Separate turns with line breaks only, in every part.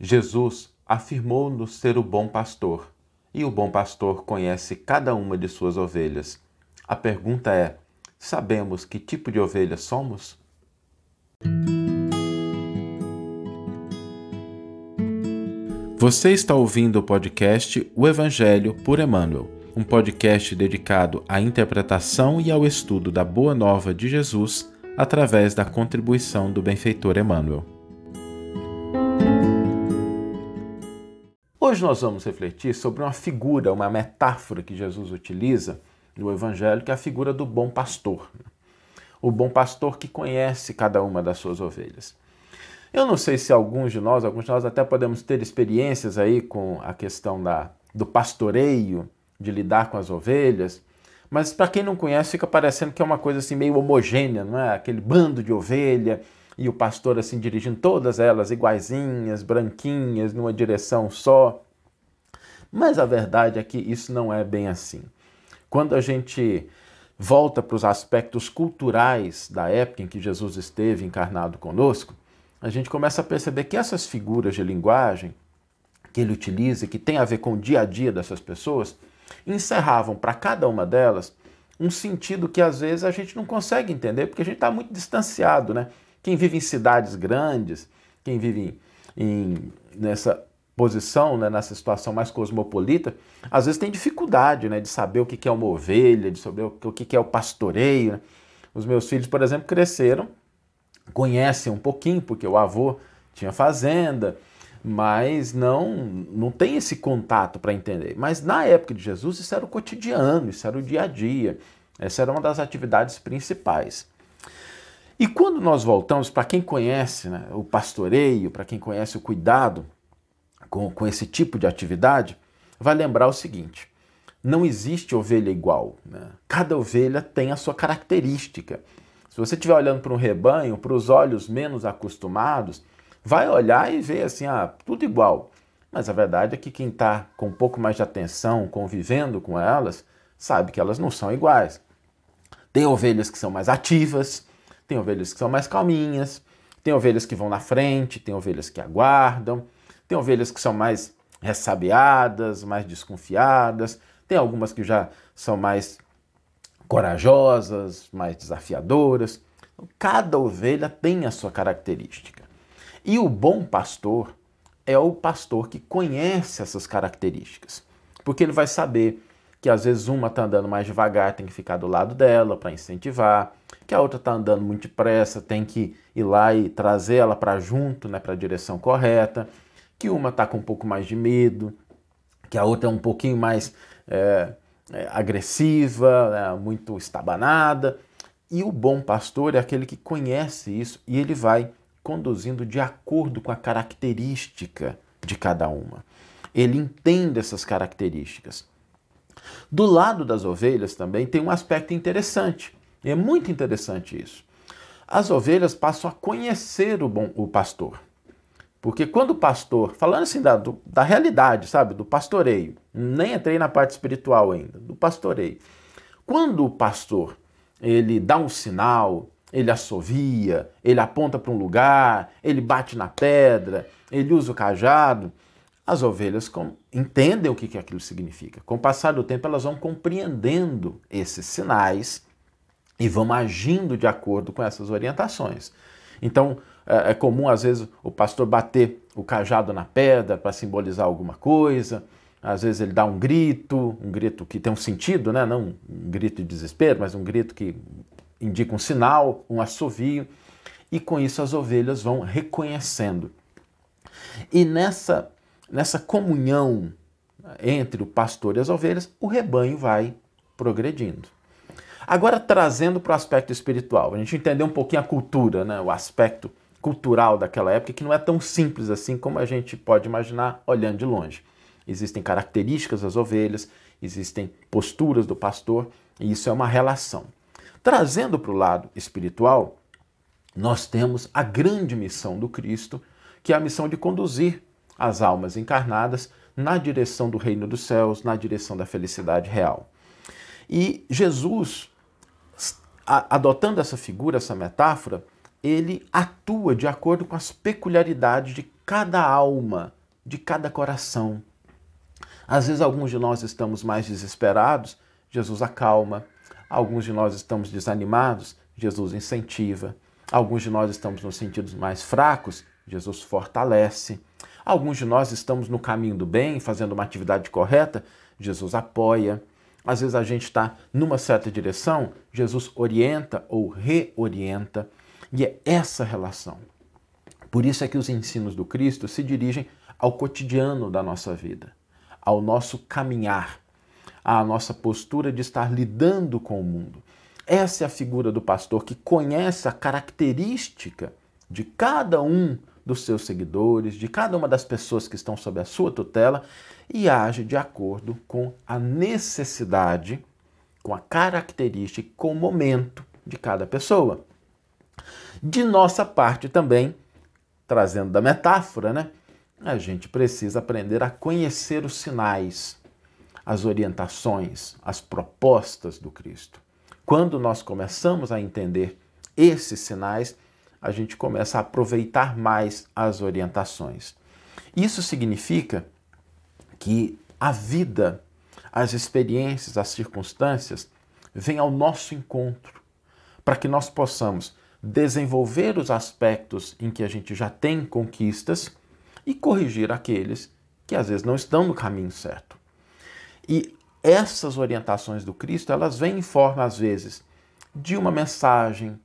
Jesus afirmou-nos ser o bom pastor, e o bom pastor conhece cada uma de suas ovelhas. A pergunta é: sabemos que tipo de ovelha somos? Você está ouvindo o podcast O Evangelho por Emmanuel, um podcast dedicado à interpretação e ao estudo da Boa Nova de Jesus através da contribuição do benfeitor Emmanuel. Hoje nós vamos refletir sobre uma figura, uma metáfora que Jesus utiliza no Evangelho, que é a figura do bom pastor. O bom pastor que conhece cada uma das suas ovelhas. Eu não sei se alguns de nós, alguns de nós até podemos ter experiências aí com a questão da, do pastoreio, de lidar com as ovelhas, mas para quem não conhece fica parecendo que é uma coisa assim meio homogênea, não é? Aquele bando de ovelha e o pastor assim dirigindo todas elas iguaizinhas, branquinhas, numa direção só. Mas a verdade é que isso não é bem assim. Quando a gente volta para os aspectos culturais da época em que Jesus esteve encarnado conosco, a gente começa a perceber que essas figuras de linguagem que ele utiliza, que tem a ver com o dia a dia dessas pessoas, encerravam para cada uma delas um sentido que às vezes a gente não consegue entender, porque a gente está muito distanciado, né? Quem vive em cidades grandes, quem vive em, nessa posição, né, nessa situação mais cosmopolita, às vezes tem dificuldade né, de saber o que é uma ovelha, de saber o que é o pastoreio. Né? Os meus filhos, por exemplo, cresceram, conhecem um pouquinho, porque o avô tinha fazenda, mas não, não tem esse contato para entender. Mas na época de Jesus, isso era o cotidiano, isso era o dia a dia, essa era uma das atividades principais. E quando nós voltamos, para quem conhece né, o pastoreio, para quem conhece o cuidado com, com esse tipo de atividade, vai lembrar o seguinte: não existe ovelha igual. Né? Cada ovelha tem a sua característica. Se você estiver olhando para um rebanho, para os olhos menos acostumados, vai olhar e ver assim, ah, tudo igual. Mas a verdade é que quem está com um pouco mais de atenção, convivendo com elas, sabe que elas não são iguais. Tem ovelhas que são mais ativas, tem ovelhas que são mais calminhas, tem ovelhas que vão na frente, tem ovelhas que aguardam, tem ovelhas que são mais ressabiadas, mais desconfiadas, tem algumas que já são mais corajosas, mais desafiadoras. Cada ovelha tem a sua característica. E o bom pastor é o pastor que conhece essas características, porque ele vai saber que às vezes uma está andando mais devagar, tem que ficar do lado dela para incentivar, que a outra está andando muito depressa, tem que ir lá e trazer ela para junto, né, para a direção correta, que uma está com um pouco mais de medo, que a outra é um pouquinho mais é, é, agressiva, né, muito estabanada. E o bom pastor é aquele que conhece isso e ele vai conduzindo de acordo com a característica de cada uma. Ele entende essas características. Do lado das ovelhas também tem um aspecto interessante. É muito interessante isso. As ovelhas passam a conhecer o, bom, o pastor. Porque quando o pastor, falando assim da, do, da realidade, sabe, do pastoreio, nem entrei na parte espiritual ainda, do pastoreio. Quando o pastor ele dá um sinal, ele assovia, ele aponta para um lugar, ele bate na pedra, ele usa o cajado. As ovelhas com, entendem o que, que aquilo significa. Com o passar do tempo, elas vão compreendendo esses sinais e vão agindo de acordo com essas orientações. Então, é, é comum, às vezes, o pastor bater o cajado na pedra para simbolizar alguma coisa. Às vezes ele dá um grito, um grito que tem um sentido, né? não um grito de desespero, mas um grito que indica um sinal, um assovio, e com isso as ovelhas vão reconhecendo. E nessa, nessa comunhão entre o pastor e as ovelhas, o rebanho vai progredindo. Agora, trazendo para o aspecto espiritual, a gente entender um pouquinho a cultura, né? o aspecto cultural daquela época, que não é tão simples assim como a gente pode imaginar olhando de longe. Existem características das ovelhas, existem posturas do pastor, e isso é uma relação. Trazendo para o lado espiritual, nós temos a grande missão do Cristo, que é a missão de conduzir as almas encarnadas na direção do reino dos céus, na direção da felicidade real. E Jesus, adotando essa figura, essa metáfora, ele atua de acordo com as peculiaridades de cada alma, de cada coração. Às vezes, alguns de nós estamos mais desesperados, Jesus acalma. Alguns de nós estamos desanimados, Jesus incentiva. Alguns de nós estamos nos sentidos mais fracos, Jesus fortalece. Alguns de nós estamos no caminho do bem, fazendo uma atividade correta, Jesus apoia. Às vezes a gente está numa certa direção, Jesus orienta ou reorienta. E é essa relação. Por isso é que os ensinos do Cristo se dirigem ao cotidiano da nossa vida, ao nosso caminhar, à nossa postura de estar lidando com o mundo. Essa é a figura do pastor que conhece a característica de cada um dos seus seguidores, de cada uma das pessoas que estão sob a sua tutela e age de acordo com a necessidade, com a característica, com o momento de cada pessoa. De nossa parte também, trazendo da metáfora, né? A gente precisa aprender a conhecer os sinais, as orientações, as propostas do Cristo. Quando nós começamos a entender esses sinais, a gente começa a aproveitar mais as orientações. Isso significa que a vida, as experiências, as circunstâncias vêm ao nosso encontro, para que nós possamos desenvolver os aspectos em que a gente já tem conquistas e corrigir aqueles que às vezes não estão no caminho certo. E essas orientações do Cristo, elas vêm em forma às vezes de uma mensagem,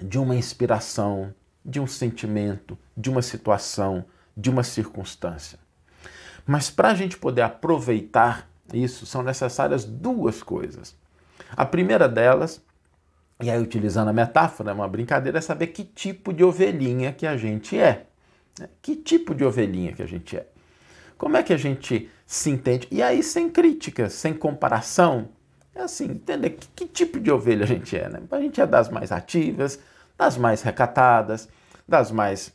de uma inspiração, de um sentimento, de uma situação, de uma circunstância. Mas para a gente poder aproveitar isso, são necessárias duas coisas. A primeira delas, e aí utilizando a metáfora, uma brincadeira, é saber que tipo de ovelhinha que a gente é. Né? Que tipo de ovelhinha que a gente é. Como é que a gente se entende? E aí, sem crítica, sem comparação, é assim, entender que, que, tipo de ovelha a gente é, né? A gente é das mais ativas, das mais recatadas, das mais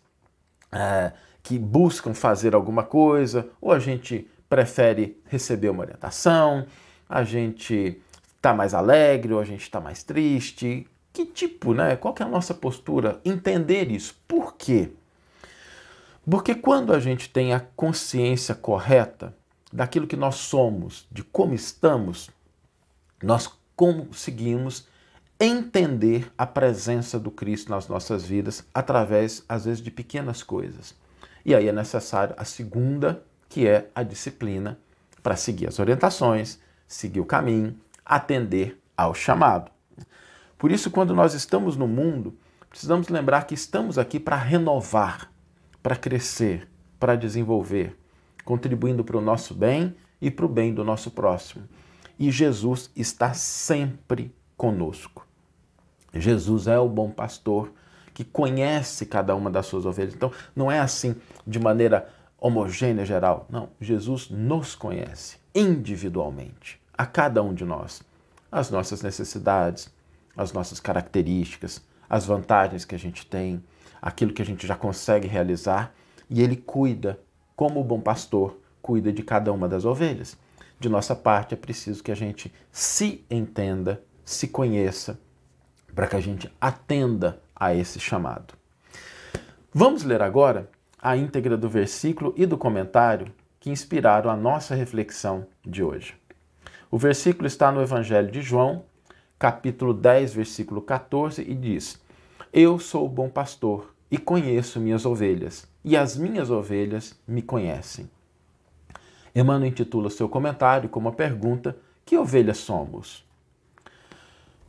é, que buscam fazer alguma coisa, ou a gente prefere receber uma orientação, a gente está mais alegre, ou a gente está mais triste. Que tipo, né? Qual é a nossa postura? Entender isso. Por quê? Porque quando a gente tem a consciência correta daquilo que nós somos, de como estamos, nós conseguimos entender a presença do Cristo nas nossas vidas através, às vezes, de pequenas coisas. E aí é necessário a segunda, que é a disciplina, para seguir as orientações, seguir o caminho, atender ao chamado. Por isso, quando nós estamos no mundo, precisamos lembrar que estamos aqui para renovar, para crescer, para desenvolver, contribuindo para o nosso bem e para o bem do nosso próximo e Jesus está sempre conosco. Jesus é o bom pastor que conhece cada uma das suas ovelhas. Então, não é assim de maneira homogênea, geral. Não, Jesus nos conhece individualmente, a cada um de nós, as nossas necessidades, as nossas características, as vantagens que a gente tem, aquilo que a gente já consegue realizar, e ele cuida, como o bom pastor, cuida de cada uma das ovelhas de nossa parte, é preciso que a gente se entenda, se conheça, para que a gente atenda a esse chamado. Vamos ler agora a íntegra do versículo e do comentário que inspiraram a nossa reflexão de hoje. O versículo está no Evangelho de João, capítulo 10, versículo 14, e diz: Eu sou o bom pastor e conheço minhas ovelhas, e as minhas ovelhas me conhecem. Emmanuel intitula seu comentário com uma pergunta: Que ovelhas somos?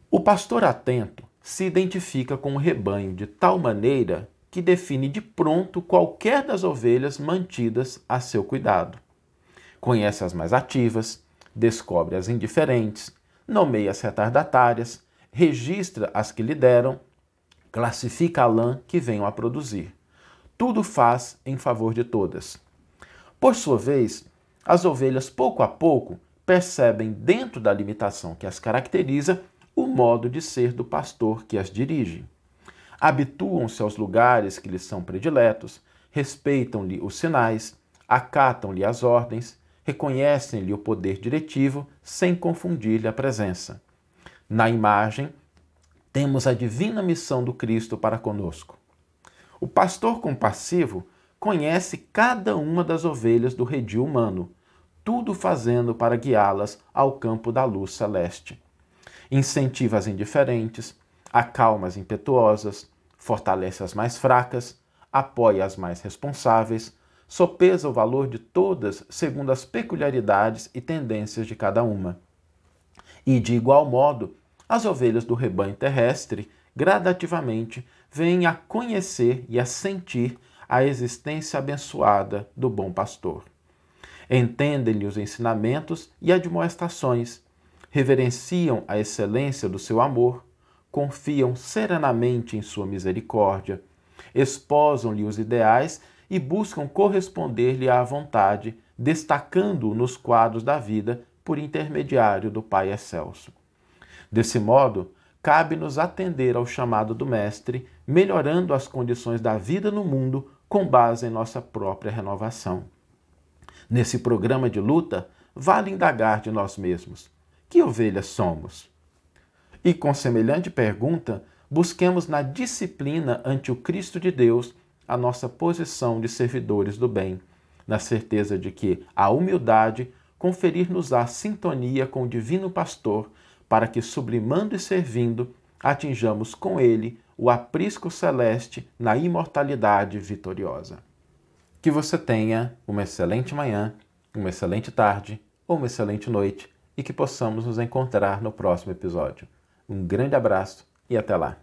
O pastor atento se identifica com o rebanho de tal maneira que define de pronto qualquer das ovelhas mantidas a seu cuidado. Conhece as mais ativas, descobre as indiferentes, nomeia as retardatárias, registra as que lideram, classifica a lã que venham a produzir. Tudo faz em favor de todas. Por sua vez, as ovelhas, pouco a pouco, percebem, dentro da limitação que as caracteriza, o modo de ser do pastor que as dirige. Habituam-se aos lugares que lhes são prediletos, respeitam-lhe os sinais, acatam-lhe as ordens, reconhecem-lhe o poder diretivo sem confundir-lhe a presença. Na imagem, temos a divina missão do Cristo para conosco. O pastor compassivo conhece cada uma das ovelhas do redil humano, tudo fazendo para guiá-las ao campo da luz celeste. Incentiva as indiferentes, acalma as impetuosas, fortalece as mais fracas, apoia as mais responsáveis, sopesa o valor de todas segundo as peculiaridades e tendências de cada uma. E, de igual modo, as ovelhas do rebanho terrestre gradativamente vêm a conhecer e a sentir a existência abençoada do bom pastor. Entendem-lhe os ensinamentos e admoestações, reverenciam a excelência do seu amor, confiam serenamente em sua misericórdia, esposam-lhe os ideais e buscam corresponder-lhe à vontade, destacando-o nos quadros da vida por intermediário do Pai Excelso. Desse modo, cabe-nos atender ao chamado do Mestre, melhorando as condições da vida no mundo com base em nossa própria renovação. Nesse programa de luta, vale indagar de nós mesmos: que ovelhas somos? E com semelhante pergunta, busquemos na disciplina ante o Cristo de Deus a nossa posição de servidores do bem, na certeza de que a humildade conferir-nos a sintonia com o Divino Pastor, para que, sublimando e servindo, atinjamos com ele o aprisco celeste na imortalidade vitoriosa. Que você tenha uma excelente manhã, uma excelente tarde ou uma excelente noite e que possamos nos encontrar no próximo episódio. Um grande abraço e até lá!